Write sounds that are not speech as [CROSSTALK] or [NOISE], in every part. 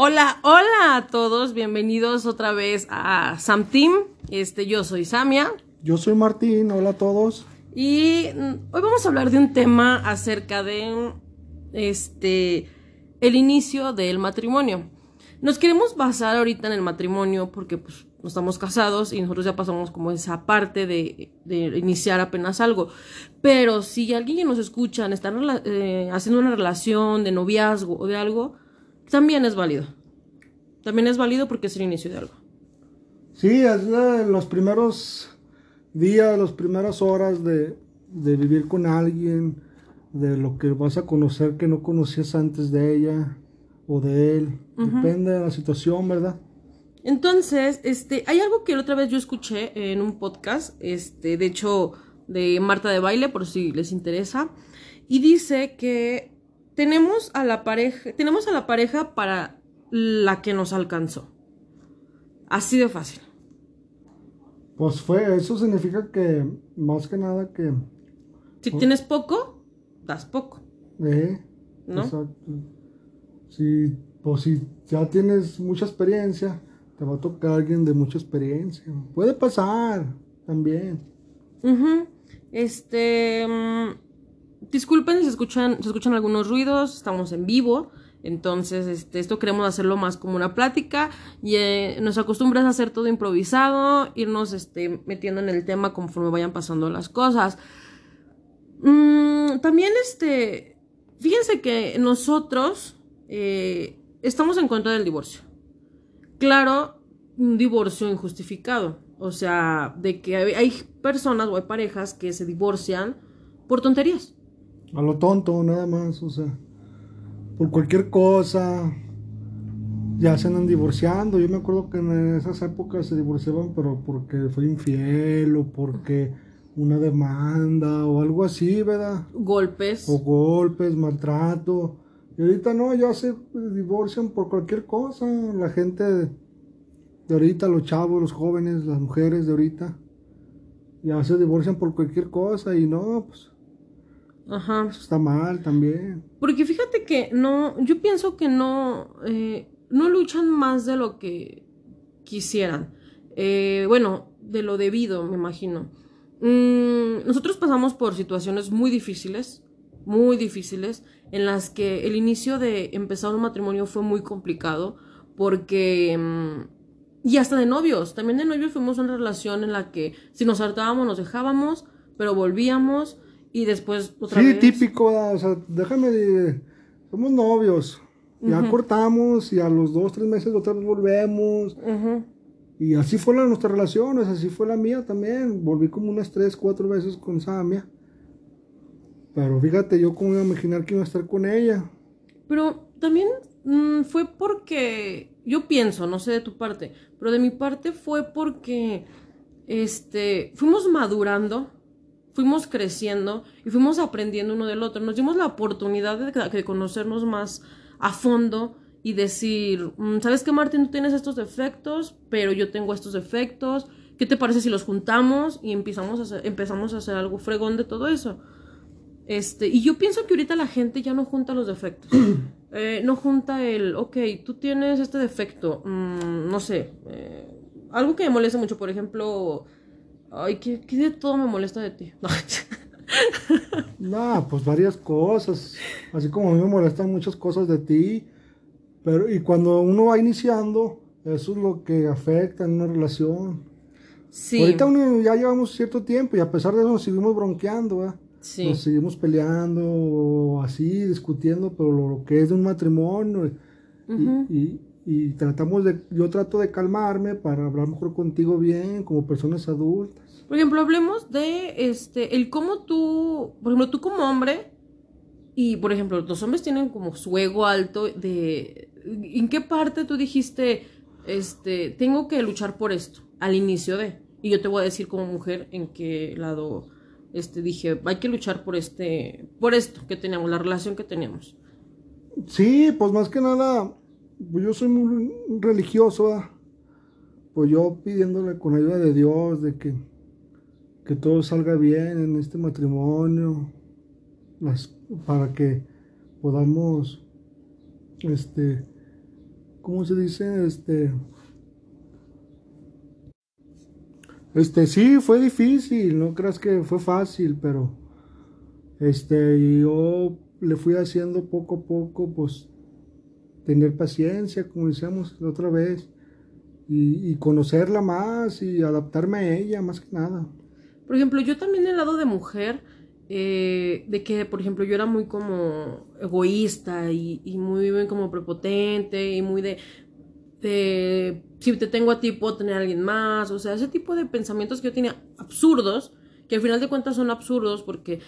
Hola, hola a todos, bienvenidos otra vez a Sam Team. Este, yo soy Samia. Yo soy Martín, hola a todos. Y mm, hoy vamos a hablar de un tema acerca de este el inicio del matrimonio. Nos queremos basar ahorita en el matrimonio porque pues no estamos casados y nosotros ya pasamos como esa parte de, de iniciar apenas algo. Pero si alguien que nos escucha está eh, haciendo una relación de noviazgo o de algo, también es válido. También es válido porque es el inicio de algo. Sí, es los primeros días, las primeras horas de, de vivir con alguien, de lo que vas a conocer que no conocías antes de ella o de él. Depende de la situación, ¿verdad? Entonces, este, hay algo que la otra vez yo escuché en un podcast, este, de hecho, de Marta de Baile, por si les interesa, y dice que tenemos a la pareja, tenemos a la pareja para la que nos alcanzó. Así de fácil. Pues fue, eso significa que, más que nada que... Si tienes poco, das poco. Eh, ¿No? Exacto. Si, pues si ya tienes mucha experiencia, te va a tocar alguien de mucha experiencia. Puede pasar también. Este. Mm, disculpen si se escuchan, escuchan algunos ruidos, estamos en vivo. Entonces, este, esto queremos hacerlo más como una plática. Y eh, nos acostumbras a hacer todo improvisado, irnos este, metiendo en el tema conforme vayan pasando las cosas. Mm, también, este. Fíjense que nosotros eh, estamos en contra del divorcio claro, un divorcio injustificado. O sea, de que hay, personas o hay parejas que se divorcian por tonterías. A lo tonto, nada más, o sea, por cualquier cosa. Ya se andan divorciando. Yo me acuerdo que en esas épocas se divorciaban, pero porque fue infiel o porque una demanda o algo así, ¿verdad? Golpes. O golpes, maltrato. Y ahorita no, ya se divorcian por cualquier cosa. La gente de, ahorita, los chavos, los jóvenes, las mujeres de ahorita, ya se divorcian por cualquier cosa y no, pues. Ajá. Eso está mal también. Porque fíjate que no, yo pienso que no, eh, no luchan más de lo que quisieran. Eh, bueno, de lo debido, me imagino. Mm, nosotros pasamos por situaciones muy difíciles, muy difíciles, en las que el inicio de empezar un matrimonio fue muy complicado porque... Mm, y hasta de novios, también de novios fuimos una relación en la que si nos hartábamos nos dejábamos, pero volvíamos y después otra sí, típico, o sea, déjame de... Somos novios, ya cortamos y a los dos, tres meses otra vez volvemos. Y así fue la, nuestra relación, así fue la mía también. Volví como unas tres, cuatro veces con Samia. Pero fíjate, yo como iba a imaginar que iba a estar con ella. Pero también mm, fue porque, yo pienso, no sé de tu parte, pero de mi parte fue porque, este, fuimos madurando, fuimos creciendo y fuimos aprendiendo uno del otro. Nos dimos la oportunidad de, conocernos más a fondo y decir, mm, ¿sabes qué, Martín? Tú tienes estos defectos, pero yo tengo estos defectos. ¿Qué te parece si los juntamos y empezamos a hacer, empezamos a hacer algo fregón de todo eso? Este, y yo pienso que ahorita la gente ya no junta los defectos. [CLEARS THROAT] Eh, no junta el, ok, tú tienes este defecto, mm, no sé, eh, algo que me molesta mucho, por ejemplo, ay, ¿qué, de todo me molesta de ti? [LAUGHS] No. pues varias cosas, así como a mí me molestan muchas cosas de ti, pero y cuando uno va iniciando, eso es lo que afecta en una relación. Sí. Ahorita ya llevamos cierto tiempo y a pesar de eso nos seguimos bronqueando, ¿verdad? Nos seguimos peleando, así, discutiendo, pero lo, que es de un matrimonio. y, y, tratamos de, yo trato de calmarme para hablar mejor contigo bien, como personas adultas. Por ejemplo, hablemos de este, el cómo tú, por ejemplo, tú como hombre, y por ejemplo, los hombres tienen como su ego alto de, ¿en qué parte tú dijiste, este, tengo que luchar por esto, al inicio de? Y yo te voy a decir como mujer en qué lado este, dije, hay que luchar por este, por esto que teníamos, la relación que teníamos. Sí, pues más que nada, pues yo soy muy religioso, pues yo pidiéndole con ayuda de Dios de que, que todo salga bien en este matrimonio, para que podamos, este, ¿cómo se dice? Este, este, sí, fue difícil, no creas que fue fácil, pero, este, yo le fui haciendo poco a poco, pues, tener paciencia, como decíamos la otra vez, y, y conocerla más y adaptarme a ella, más que nada. Por ejemplo, yo también el lado de mujer, eh, de que, por ejemplo, yo era muy como egoísta y, muy, como prepotente y muy de, de, si te tengo a ti puedo tener a alguien más, o sea, ese tipo de pensamientos que yo tenía absurdos, que al final de cuentas son absurdos porque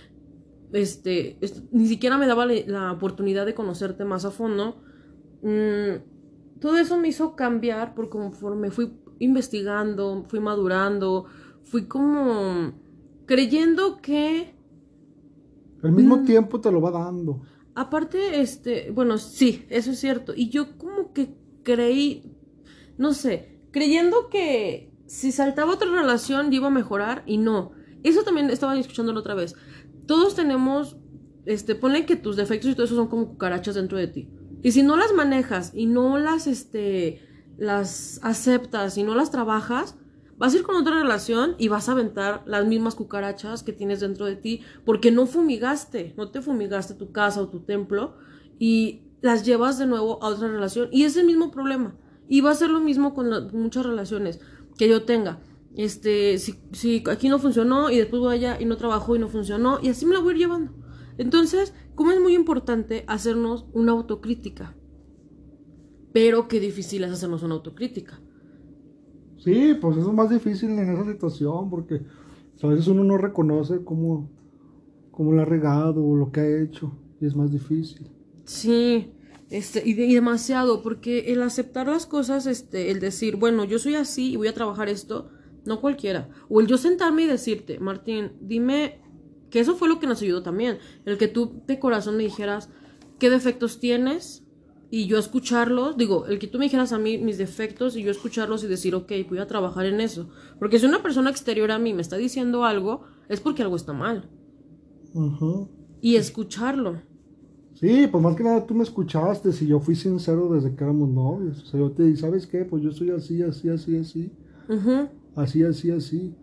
este, ni siquiera me daba la, oportunidad de conocerte más a fondo. Mm, todo eso me hizo cambiar por conforme fui investigando, fui madurando, fui como creyendo que al mismo mm. tiempo te lo va dando. Aparte, este, bueno, sí, eso es cierto. Y yo como que creí, no sé, creyendo que si saltaba otra relación iba a mejorar y no. Eso también estaba escuchándolo otra vez. Todos tenemos, este, ponle que tus defectos y todo eso son como cucarachas dentro de ti. Y si no las manejas y no las, este, las aceptas y no las trabajas, Vas a ir con otra relación y vas a aventar las mismas cucarachas que tienes dentro de ti porque no fumigaste, no te fumigaste tu casa o tu templo y las llevas de nuevo a otra relación y es el mismo problema. Y va a ser lo mismo con, muchas relaciones que yo tenga. Este, si, si aquí no funcionó y después voy allá y no trabajó y no funcionó y así me la voy a ir llevando. Entonces, como es muy importante hacernos una autocrítica. Pero qué difícil es hacernos una autocrítica. Sí, pues eso es más difícil en esa situación porque a veces uno no reconoce cómo, cómo lo ha regado o lo que ha hecho y es más difícil. Sí, este, y, demasiado, porque el aceptar las cosas, este, el decir, bueno, yo soy así y voy a trabajar esto, no cualquiera. O el yo sentarme y decirte, Martín, dime, que eso fue lo que nos ayudó también, el que tú de corazón me dijeras qué defectos tienes, y yo escucharlos, digo, el que tú me dijeras a mí mis defectos y yo escucharlos y decir, ok, voy a trabajar en eso. Porque si una persona exterior a mí me está diciendo algo, es porque algo está mal. Y escucharlo. Sí, pues más que nada tú me escuchaste, si yo fui sincero desde que éramos novios. O sea, yo te dije, ¿sabes qué? Pues yo soy así, así, así, así. Así, así, así.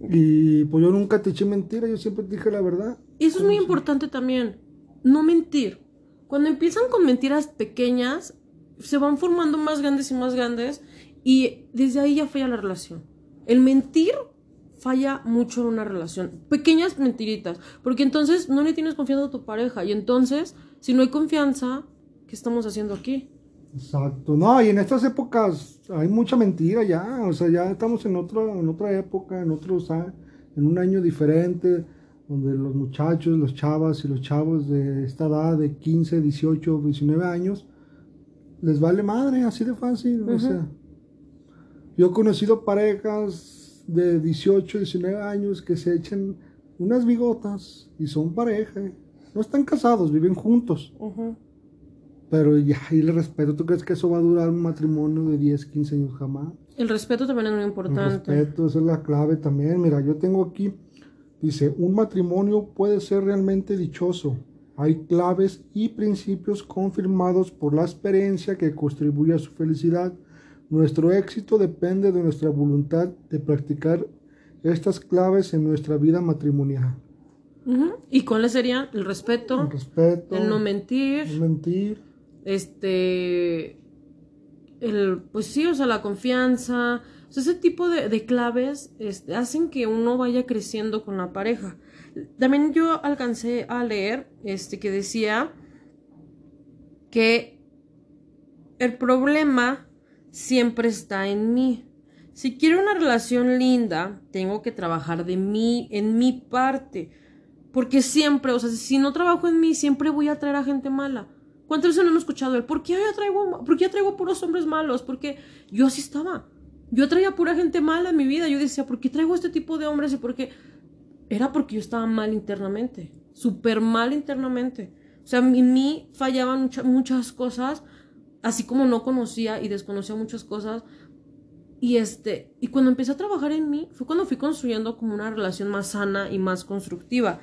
Y pues yo nunca te eché mentira, yo siempre te dije la verdad. Y eso es muy importante también, no mentir. Cuando empiezan con mentiras pequeñas, se van formando más grandes y más grandes y desde ahí ya falla la relación. El mentir falla mucho en una relación. Pequeñas mentiritas, porque entonces no le tienes confianza a tu pareja y entonces, si no hay confianza, ¿qué estamos haciendo aquí? Exacto. No, y en estas épocas hay mucha mentira ya, o sea, ya estamos en otra en otra época, en otro, en un año diferente donde los muchachos, los chavas y los chavos de esta edad de 15, 18, 19 años, les vale madre, así de fácil. O sea, yo he conocido parejas de 18, 19 años que se echan unas bigotas y son pareja. No están casados, viven juntos. Pero ya, y el respeto, ¿tú crees que eso va a durar un matrimonio de 10, 15 años jamás? El respeto también es muy importante. El respeto, esa es la clave también. Mira, yo tengo aquí Dice, un matrimonio puede ser realmente dichoso. Hay claves y principios confirmados por la experiencia que contribuye a su felicidad. Nuestro éxito depende de nuestra voluntad de practicar estas claves en nuestra vida matrimonial. ¿Y cuáles serían? El respeto. El respeto. El no mentir. El mentir. Este. El, pues sí, o sea, la confianza, ese tipo de, claves este, hacen que uno vaya creciendo con la pareja. También yo alcancé a leer este, que decía que el problema siempre está en mí. Si quiero una relación linda, tengo que trabajar de mí, en mi parte. Porque siempre, o sea, si no trabajo en mí, siempre voy a traer a gente mala. ¿Cuántas veces no hemos escuchado él? ¿Por qué yo traigo, por qué yo traigo puros hombres malos? Porque yo así estaba. Yo traía pura gente mala en mi vida. Yo decía, ¿por qué traigo este tipo de hombres? Y por qué. Era porque yo estaba mal internamente. Súper mal internamente. O sea, en mí fallaban muchas cosas. Así como no conocía y desconocía muchas cosas. Y este. Y cuando empecé a trabajar en mí, fue cuando fui construyendo como una relación más sana y más constructiva.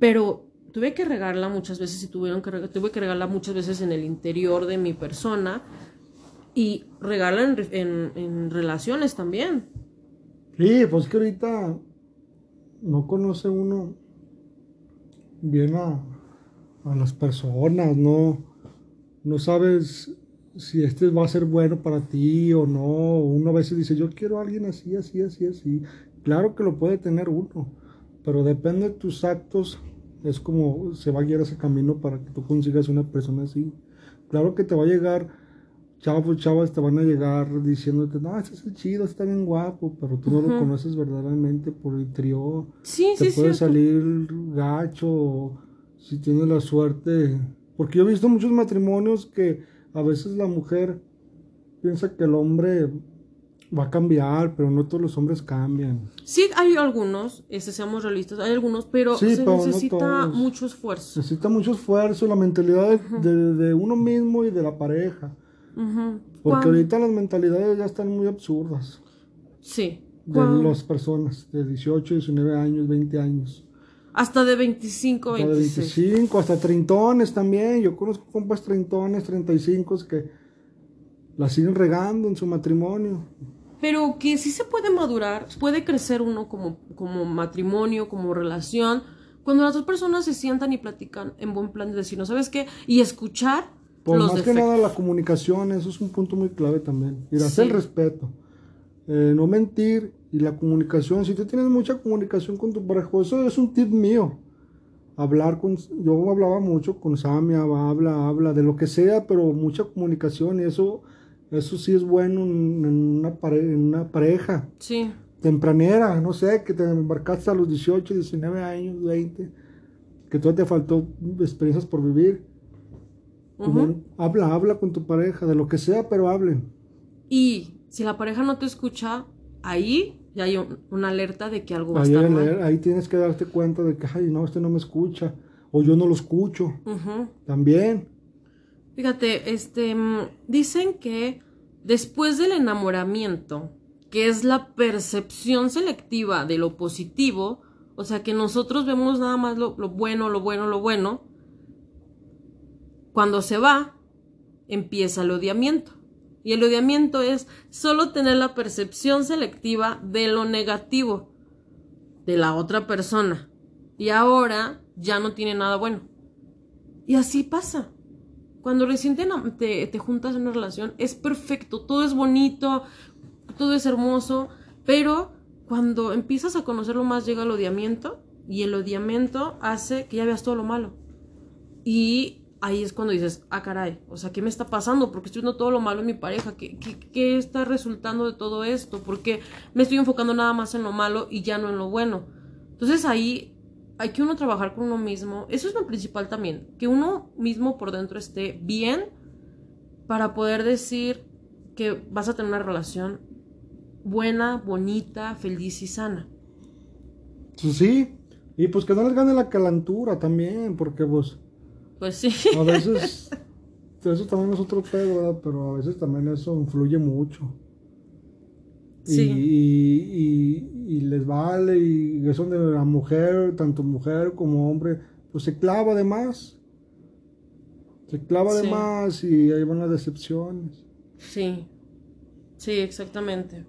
Pero tuve que regarla muchas veces y tuvieron que tuve que regarla muchas veces en el interior de mi persona y regarla en, en, relaciones también. Sí, pues que ahorita no conoce uno bien a, a las personas, no, no sabes si este va a ser bueno para ti o no. Uno a veces dice, yo quiero a alguien así, así, así, así. Claro que lo puede tener uno, pero depende de tus actos, es como se va a guiar ese camino para que tú consigas una persona así. Claro que te va a llegar, chavos, chavas te van a llegar diciéndote, no, ese es chido, está bien guapo, pero tú no lo conoces verdaderamente por el trío. Sí, te sí, puede salir gacho, si tienes la suerte. Porque yo he visto muchos matrimonios que a veces la mujer piensa que el hombre va a cambiar, pero no todos los hombres cambian. Sí, hay algunos, este, seamos realistas, hay algunos, pero se necesita mucho esfuerzo. Necesita mucho esfuerzo, la mentalidad de, uno mismo y de la pareja. Porque ahorita las mentalidades ya están muy absurdas. Sí. De las personas de 18, 19 años, 20 años. Hasta de 25, 26. Hasta de 25, hasta treintones también. Yo conozco compas treintones, 35 que la siguen regando en su matrimonio pero que sí se puede madurar, puede crecer uno como, como matrimonio, como relación, cuando las dos personas se sientan y platican en buen plan de decir, ¿no sabes qué? Y escuchar Por los más que nada la comunicación, eso es un punto muy clave también. Y hacer el respeto. Eh, no mentir y la comunicación. Si tú tienes mucha comunicación con tu pareja, eso es un tip mío. Hablar con, yo hablaba mucho con Samia, habla, habla de lo que sea, pero mucha comunicación y eso eso sí es bueno en, una, en una pareja. Sí. Tempranera, no sé, que te embarcaste a los 18, 19 años, 20, que todavía te faltó experiencias por vivir. habla, habla con tu pareja, de lo que sea, pero hablen. Y si la pareja no te escucha, ahí ya hay una alerta de que algo va a estar mal. Ahí tienes que darte cuenta de que, ay, no, este no me escucha, o yo no lo escucho. También. Fíjate, este, mm, dicen que después del enamoramiento, que es la percepción selectiva de lo positivo, o sea que nosotros vemos nada más lo, bueno, lo bueno, lo bueno, cuando se va, empieza el odiamiento. Y el odiamiento es solo tener la percepción selectiva de lo negativo de la otra persona. Y ahora ya no tiene nada bueno. Y así pasa. Cuando recién te, te, juntas en una relación, es perfecto, todo es bonito, todo es hermoso, pero cuando empiezas a conocerlo más llega el odiamiento y el odiamiento hace que ya veas todo lo malo. Y ahí es cuando dices, ah, caray, o sea, ¿qué me está pasando? Porque estoy viendo todo lo malo en mi pareja. ¿Qué, qué, qué está resultando de todo esto? Porque me estoy enfocando nada más en lo malo y ya no en lo bueno. Entonces ahí hay que uno trabajar con uno mismo. Eso es lo principal también, que uno mismo por dentro esté bien para poder decir que vas a tener una relación buena, bonita, feliz y sana. Pues sí, y pues que no les gane la calentura también, porque pues... Pues sí. A veces, [LAUGHS] eso también es otro pedo, Pero a veces también eso influye mucho. Y, les vale, y eso de la mujer, tanto mujer como hombre, pues se clava de más. Se clava de más y ahí van las decepciones. Sí, sí, exactamente.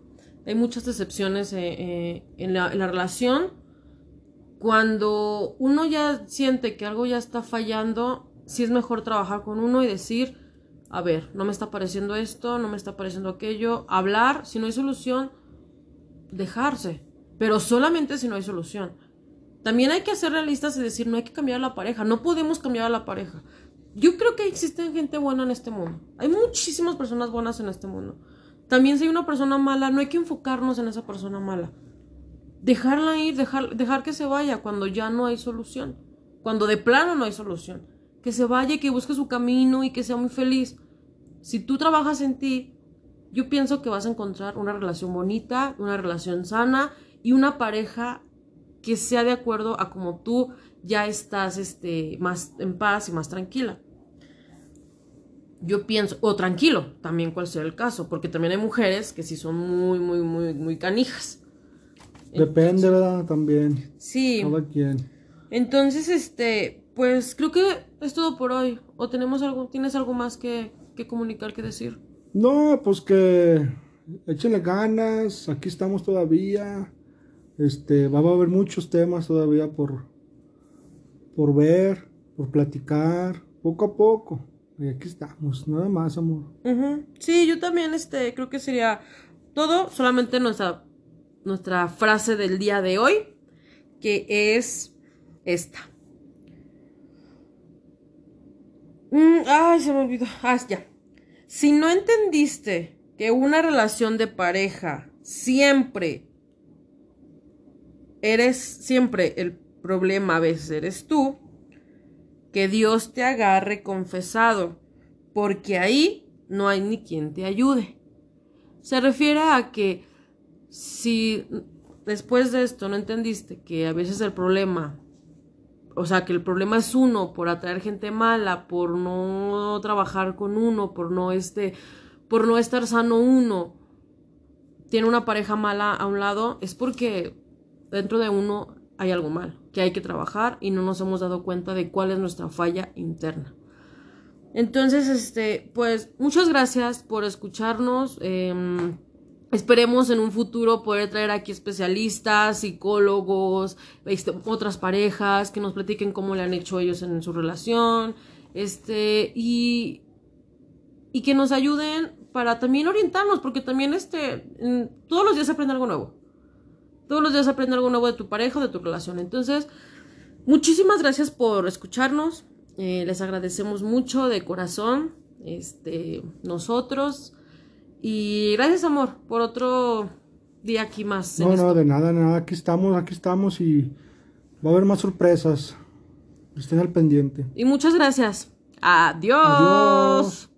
Hay muchas decepciones eh, eh, en, la, en la relación. Cuando uno ya siente que algo ya está fallando, sí es mejor trabajar con uno y decir, a ver, no me está pareciendo esto, no me está pareciendo aquello, hablar, si no hay solución, dejarse, pero solamente si no hay solución. También hay que ser realistas y decir, no hay que cambiar a la pareja, no podemos cambiar a la pareja. Yo creo que existe gente buena en este mundo. Hay muchísimas personas buenas en este mundo. También si hay una persona mala, no hay que enfocarnos en esa persona mala. Dejarla ir, dejar, dejar que se vaya cuando ya no hay solución. Cuando de plano no hay solución que se vaya y que busque su camino y que sea muy feliz. Si tú trabajas en ti, yo pienso que vas a encontrar una relación bonita, una relación sana y una pareja que sea de acuerdo a como tú ya estás este, más en paz y más tranquila. Yo pienso, o tranquilo, también cual sea el caso, porque también hay mujeres que sí son muy, muy, muy, muy canijas. Depende, ¿verdad? También. Sí. Cada quien. Entonces, este, pues creo que es todo por hoy. ¿O tenemos algo, tienes algo más que, que comunicar, que decir? No, pues que échenle ganas, aquí estamos todavía. Este, va a haber muchos temas todavía por, por ver, por platicar, poco a poco. Y aquí estamos, nada más, amor. Sí, yo también, este, creo que sería todo, solamente nuestra, nuestra frase del día de hoy, que es esta. Mm, ay, se me olvidó. Ah, ya. Si no entendiste que una relación de pareja siempre eres, siempre el problema a veces eres tú, que Dios te agarre confesado, porque ahí no hay ni quien te ayude. Se refiere a que si después de esto no entendiste que a veces el problema, o sea, que el problema es uno por atraer gente mala, por no trabajar con uno, por no este, por no estar sano uno, tiene una pareja mala a un lado, es porque dentro de uno hay algo mal, que hay que trabajar y no nos hemos dado cuenta de cuál es nuestra falla interna. Entonces, este, pues muchas gracias por escucharnos. Em, esperemos en un futuro poder traer aquí especialistas, psicólogos, este, otras parejas que nos platiquen cómo le han hecho ellos en su relación, este, y, y que nos ayuden para también orientarnos, porque también este, todos los días aprende algo nuevo. Todos los días aprende algo nuevo de tu pareja de tu relación. Entonces, muchísimas gracias por escucharnos. Eh, les agradecemos mucho de corazón. Este, nosotros. Y gracias, amor, por otro día aquí más. No, no, de nada, de nada. Aquí estamos, aquí estamos y va a haber más sorpresas. Estén al pendiente. Y muchas gracias. Adiós. Adiós.